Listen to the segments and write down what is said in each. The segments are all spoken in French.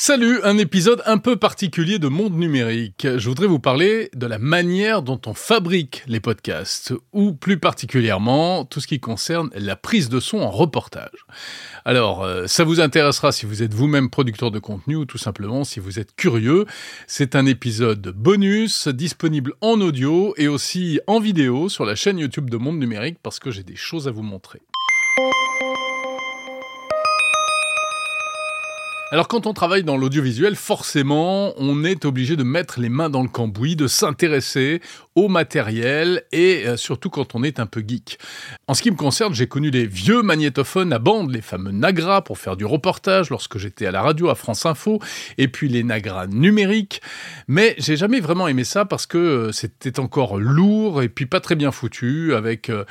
Salut, un épisode un peu particulier de Monde Numérique. Je voudrais vous parler de la manière dont on fabrique les podcasts, ou plus particulièrement tout ce qui concerne la prise de son en reportage. Alors, euh, ça vous intéressera si vous êtes vous-même producteur de contenu ou tout simplement si vous êtes curieux. C'est un épisode bonus disponible en audio et aussi en vidéo sur la chaîne YouTube de Monde Numérique parce que j'ai des choses à vous montrer. Alors quand on travaille dans l'audiovisuel, forcément, on est obligé de mettre les mains dans le cambouis, de s'intéresser au matériel et euh, surtout quand on est un peu geek. En ce qui me concerne, j'ai connu les vieux magnétophones à bande, les fameux Nagra pour faire du reportage lorsque j'étais à la radio à France Info, et puis les Nagra numériques. Mais j'ai jamais vraiment aimé ça parce que euh, c'était encore lourd et puis pas très bien foutu, avec euh,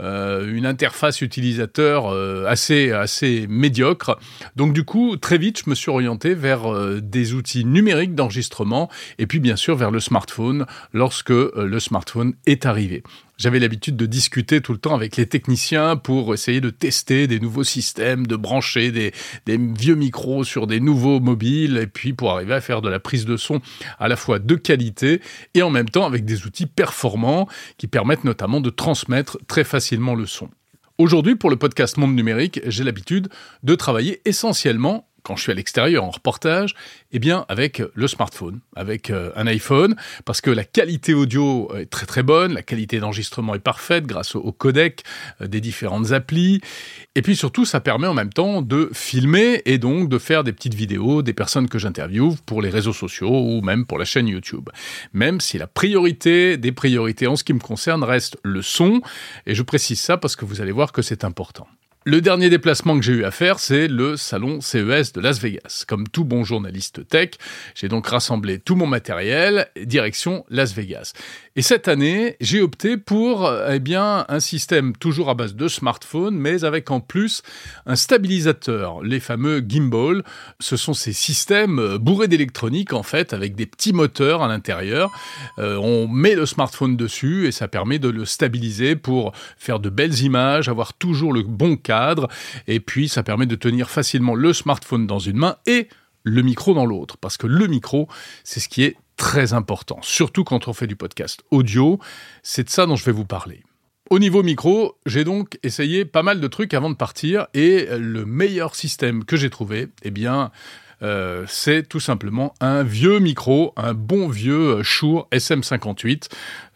une interface utilisateur assez assez médiocre. Donc du coup, très vite, me suis orienté vers euh, des outils numériques d'enregistrement et puis bien sûr vers le smartphone lorsque euh, le smartphone est arrivé. J'avais l'habitude de discuter tout le temps avec les techniciens pour essayer de tester des nouveaux systèmes, de brancher des, des, vieux micros sur des nouveaux mobiles, et puis pour arriver à faire de la prise de son à la fois de qualité et en même temps avec des outils performants qui permettent notamment de transmettre très facilement le son. Aujourd'hui, pour le podcast Monde Numérique, j'ai l'habitude de travailler essentiellement quand je suis à l'extérieur en reportage, eh bien avec le smartphone, avec euh, un iPhone, parce que la qualité audio est très très bonne, la qualité d'enregistrement est parfaite grâce au, codec euh, des différentes applis, et puis surtout ça permet en même temps de filmer et donc de faire des petites vidéos des personnes que j'interviewe pour les réseaux sociaux ou même pour la chaîne YouTube. Même si la priorité des priorités en ce qui me concerne reste le son, et je précise ça parce que vous allez voir que c'est important. Le dernier déplacement que j'ai eu à faire, c'est le salon CES de Las Vegas. Comme tout bon journaliste tech, j'ai donc rassemblé tout mon matériel, direction Las Vegas. Et cette année, j'ai opté pour eh bien un système toujours à base de smartphone, mais avec en plus un stabilisateur, les fameux gimbal. Ce sont ces systèmes bourrés d'électronique en fait, avec des petits moteurs à l'intérieur. Euh, on met le smartphone dessus et ça permet de le stabiliser pour faire de belles images, avoir toujours le bon cadre et puis ça permet de tenir facilement le smartphone dans une main et le micro dans l'autre, parce que le micro, c'est ce qui est très important, surtout quand on fait du podcast audio, c'est de ça dont je vais vous parler. Au niveau micro, j'ai donc essayé pas mal de trucs avant de partir et le meilleur système que j'ai trouvé, eh bien, euh, c'est tout simplement un vieux micro, un bon vieux Shure SM58.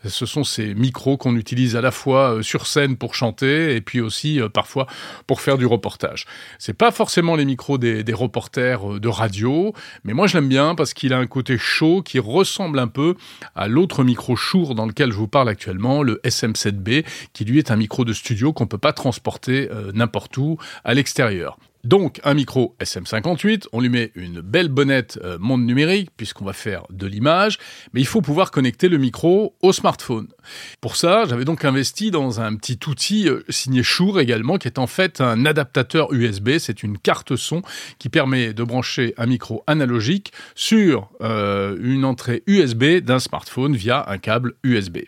Ce sont ces micros qu'on utilise à la fois euh, sur scène pour chanter et puis aussi euh, parfois pour faire du reportage. C'est pas forcément les micros des, reporters de radio, mais moi je l'aime bien parce qu'il a un côté chaud qui ressemble un peu à l'autre micro Shure dans lequel je vous parle actuellement, le SM7B, qui lui est un micro de studio qu'on peut pas transporter n'importe où à l'extérieur. Donc un micro SM58, on lui met une belle bonnette euh, monde numérique puisqu'on va faire de l'image, mais il faut pouvoir connecter le micro au smartphone. Pour ça, j'avais donc investi dans un petit outil euh, signé Shure également qui est en fait un adaptateur USB, c'est une carte son qui permet de brancher un micro analogique sur euh, une entrée USB d'un smartphone via un câble USB.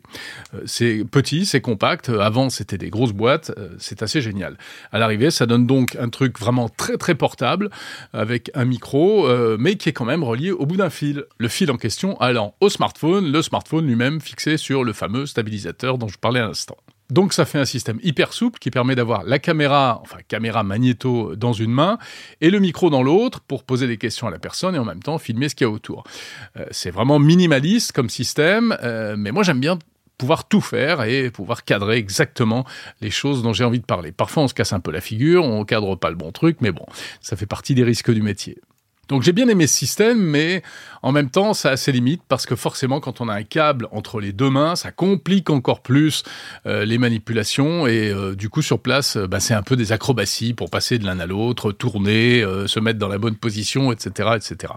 c'est petit, c'est compact, avant c'était des grosses boîtes, c'est assez génial. À l'arrivée, ça donne donc un truc vraiment très très portable avec un micro, euh, mais qui est quand même relié au bout d'un fil. Le fil en question allant au smartphone, le smartphone lui-même fixé sur le fameux stabilisateur dont je parlais à l'instant. Donc ça fait un système hyper souple qui permet d'avoir la caméra, enfin caméra magnéto dans une main et le micro dans l'autre pour poser des questions à la personne et en même temps filmer ce qu'il y a autour. Euh, c'est vraiment minimaliste comme système, euh, mais moi j'aime bien pouvoir tout faire et pouvoir cadrer exactement les choses dont j'ai envie de parler. Parfois, on se casse un peu la figure, on cadre pas le bon truc, mais bon, ça fait partie des risques du métier. Donc j'ai bien aimé ce système, mais en même temps, ça a ses limites parce que forcément, quand on a un câble entre les deux mains, ça complique encore plus euh, les manipulations et euh, du coup sur place, euh, bah, c'est un peu des acrobaties pour passer de l'un à l'autre, tourner, se mettre dans la bonne position, etc., etc.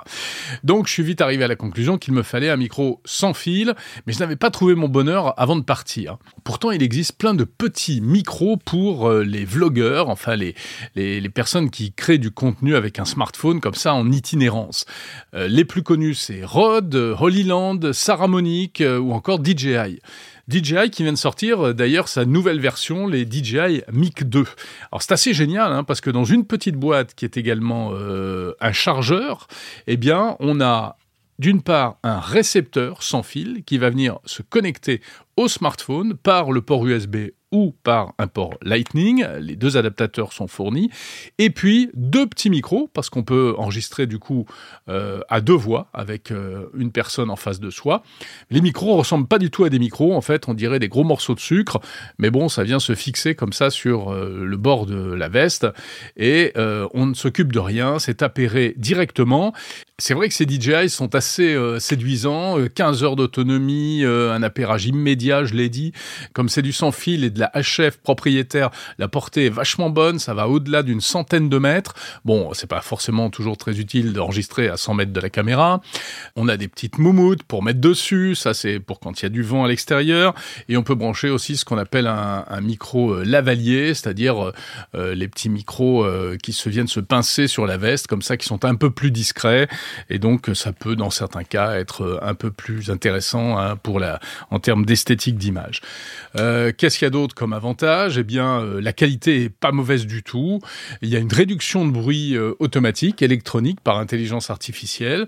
Donc je suis vite arrivé à la conclusion qu'il me fallait un micro sans fil, mais je n'avais pas trouvé mon bonheur avant de partir. Pourtant, il existe plein de petits micros pour les vlogueurs, enfin les, les, les personnes qui créent du contenu avec un smartphone comme ça en itinérance. les plus connus, c'est Rode, Holyland, Saramonic ou encore DJI. DJI qui vient de sortir d'ailleurs sa nouvelle version, les DJI Mic 2. Alors c'est assez génial hein, parce que dans une petite boîte qui est également un chargeur, eh bien on a d'une part un récepteur sans fil qui va venir se connecter au smartphone par le port USB ou par un port Lightning. Les deux adaptateurs sont fournis. Et puis deux petits micros, parce qu'on peut enregistrer du coup euh, à deux voix avec euh, une personne en face de soi. Les micros ressemblent pas du tout à des micros. En fait, on dirait des gros morceaux de sucre. Mais bon, ça vient se fixer comme ça sur euh, le bord de la veste. Et on ne s'occupe de rien. C'est appairé directement. C'est vrai que ces DJI sont assez séduisants. 15 heures d'autonomie, un appairage immédiat, je l'ai dit. Comme c'est du sans fil et de la HF propriétaire, la portée est vachement bonne, ça va au-delà d'une centaine de mètres. Bon, c'est pas forcément toujours très utile d'enregistrer à 100 mètres de la caméra. On a des petites moumoutes pour mettre dessus, ça c'est pour quand il y a du vent à l'extérieur. Et on peut brancher aussi ce qu'on appelle un, micro euh, lavalier, c'est-à-dire euh, euh, les petits micros qui se viennent se pincer sur la veste, comme ça, qui sont un peu plus discrets. Et donc, ça peut, dans certains cas, être un peu plus intéressant hein, pour la, en termes d'esthétique d'image. Qu'est-ce qu'il y a d'autre comme avantage? Eh bien, euh, la qualité est pas mauvaise du tout. Il y a une réduction de bruit euh, automatique, électronique, par intelligence artificielle.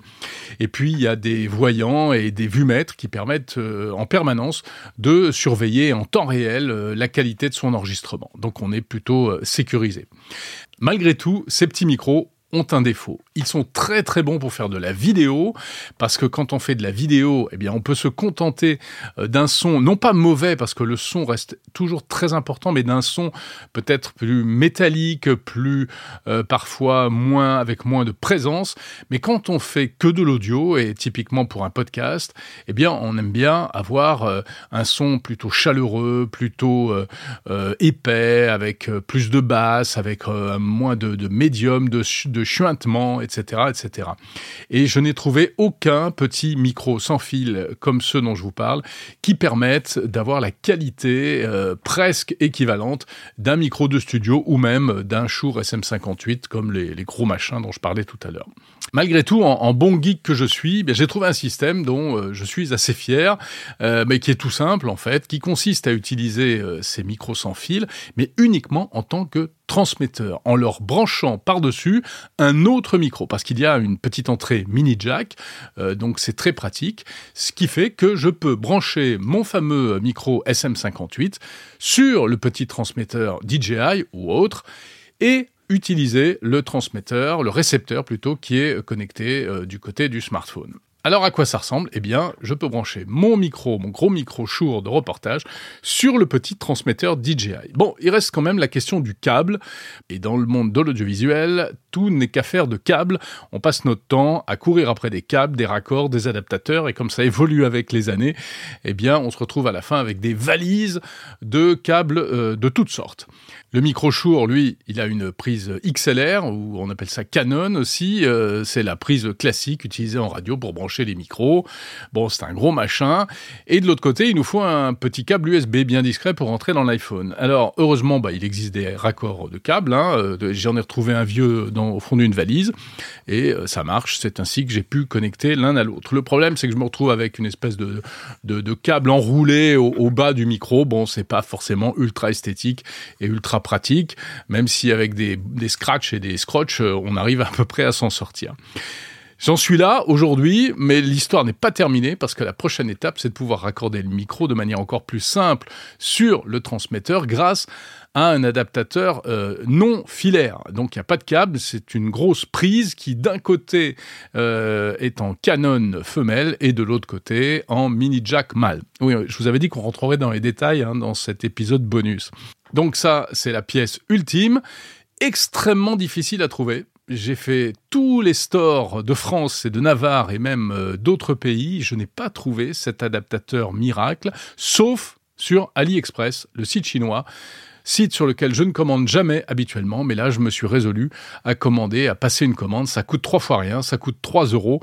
Et puis, il y a des voyants et des vumètres qui permettent euh, en permanence de surveiller en temps réel la qualité de son enregistrement. Donc, on est plutôt sécurisé. Malgré tout, ces petits micros ont un défaut. Ils sont très très bons pour faire de la vidéo, parce que quand on fait de la vidéo, eh bien, on peut se contenter euh, d'un son, non pas mauvais, parce que le son reste toujours très important, mais d'un son peut-être plus métallique, plus euh, parfois moins, avec moins de présence. Mais quand on fait que de l'audio, et typiquement pour un podcast, eh bien, on aime bien avoir euh, un son plutôt chaleureux, plutôt épais, avec plus de basse, avec moins de, médium, de, de chuintement, etc., etc. Et je n'ai trouvé aucun petit micro sans fil comme ceux dont je vous parle qui permettent d'avoir la qualité euh, presque équivalente d'un micro de studio ou même d'un Shure SM58 comme les, gros machins dont je parlais tout à l'heure. Malgré tout, en, bon geek que je suis, eh j'ai trouvé un système dont euh, je suis assez fier, euh, mais qui est tout simple en fait, qui consiste à utiliser ces micros sans fil, mais uniquement en tant que transmetteur en leur branchant par-dessus un autre micro parce qu'il y a une petite entrée mini jack euh, donc c'est très pratique ce qui fait que je peux brancher mon fameux micro SM58 sur le petit transmetteur DJI ou autre et utiliser le transmetteur, le récepteur plutôt, qui est connecté euh, du côté du smartphone. Alors à quoi ça ressemble? Eh bien, je peux brancher mon micro, mon gros micro Shure de reportage sur le petit transmetteur DJI. Bon, il reste quand même la question du câble. Et dans le monde de l'audiovisuel, tout n'est qu'affaire de câbles. On passe notre temps à courir après des câbles, des raccords, des adaptateurs, et comme ça évolue avec les années, eh bien, on se retrouve à la fin avec des valises de câbles euh, de toutes sortes. Le micro Shure, lui, il a une prise XLR, ou on appelle ça Canon aussi. Euh, c'est la prise classique utilisée en radio pour brancher les micros. Bon, c'est un gros machin. Et de l'autre côté, il nous faut un petit câble USB bien discret pour rentrer dans l'iPhone. Alors, heureusement, bah, il existe des raccords de câbles. Hein. Euh, j'en ai retrouvé un vieux dans, au fond d'une valise. Et euh, ça marche. C'est ainsi que j'ai pu connecter l'un à l'autre. Le problème, c'est que je me retrouve avec une espèce de, de, câble enroulé au, au bas du micro. Bon, c'est pas forcément ultra esthétique et ultra pratique, même si avec des, des scratchs et des scrotches, euh, on arrive à peu près à s'en sortir. J'en suis là aujourd'hui, mais l'histoire n'est pas terminée parce que la prochaine étape, c'est de pouvoir raccorder le micro de manière encore plus simple sur le transmetteur grâce à un adaptateur euh, non filaire. Donc il n'y a pas de câble, c'est une grosse prise qui d'un côté euh, est en canon femelle et de l'autre côté en mini jack mâle. Oui, je vous avais dit qu'on rentrerait dans les détails hein, dans cet épisode bonus. Donc ça, c'est la pièce ultime, extrêmement difficile à trouver. J'ai fait tous les stores de France et de Navarre et même euh, d'autres pays. Je n'ai pas trouvé cet adaptateur miracle, sauf sur AliExpress, le site chinois site sur lequel je ne commande jamais habituellement, mais là je me suis résolu à commander, à passer une commande. Ça coûte trois fois rien, ça coûte 3 euros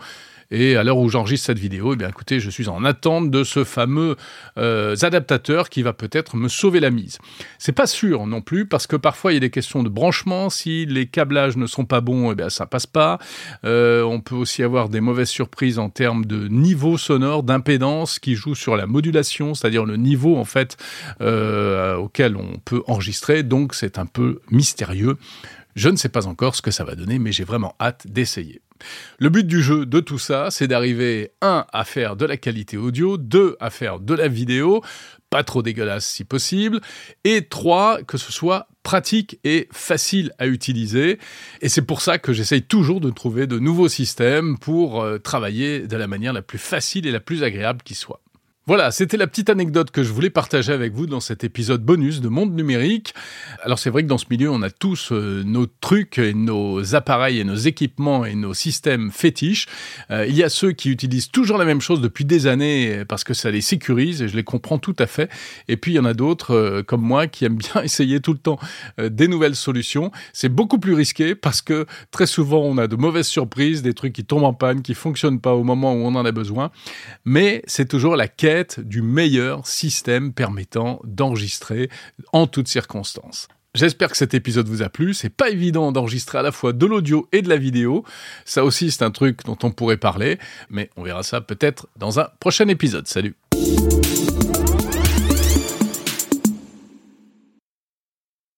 Et à l'heure où j'enregistre cette vidéo, eh bien écoutez, je suis en attente de ce fameux euh, adaptateur qui va peut-être me sauver la mise. C'est pas sûr non plus parce que parfois il y a des questions de branchement. Si les câblages ne sont pas bons, eh bien ça passe pas. Euh, on peut aussi avoir des mauvaises surprises en termes de niveau sonore, d'impédance qui joue sur la modulation, c'est-à-dire le niveau en fait euh, auquel on peut enregistrer. Donc c'est un peu mystérieux. Je ne sais pas encore ce que ça va donner, mais j'ai vraiment hâte d'essayer. Le but du jeu, de tout ça, c'est d'arriver, un, à faire de la qualité audio, deux, à faire de la vidéo, pas trop dégueulasse si possible, et trois, que ce soit pratique et facile à utiliser. Et c'est pour ça que j'essaye toujours de trouver de nouveaux systèmes pour euh, travailler de la manière la plus facile et la plus agréable qui soit. Voilà, c'était la petite anecdote que je voulais partager avec vous dans cet épisode bonus de Monde Numérique. Alors c'est vrai que dans ce milieu, on a tous euh, nos trucs et nos appareils et nos équipements et nos systèmes fétiches. Euh, il y a ceux qui utilisent toujours la même chose depuis des années parce que ça les sécurise et je les comprends tout à fait. Et puis il y en a d'autres euh, comme moi qui aiment bien essayer tout le temps des nouvelles solutions. C'est beaucoup plus risqué parce que très souvent on a de mauvaises surprises, des trucs qui tombent en panne, qui fonctionnent pas au moment où on en a besoin. Mais c'est toujours la du meilleur système permettant d'enregistrer en toutes circonstances. J'espère que cet épisode vous a plu. C'est pas évident d'enregistrer à la fois de l'audio et de la vidéo. Ça aussi, c'est un truc dont on pourrait parler, mais on verra ça peut-être dans un prochain épisode. Salut!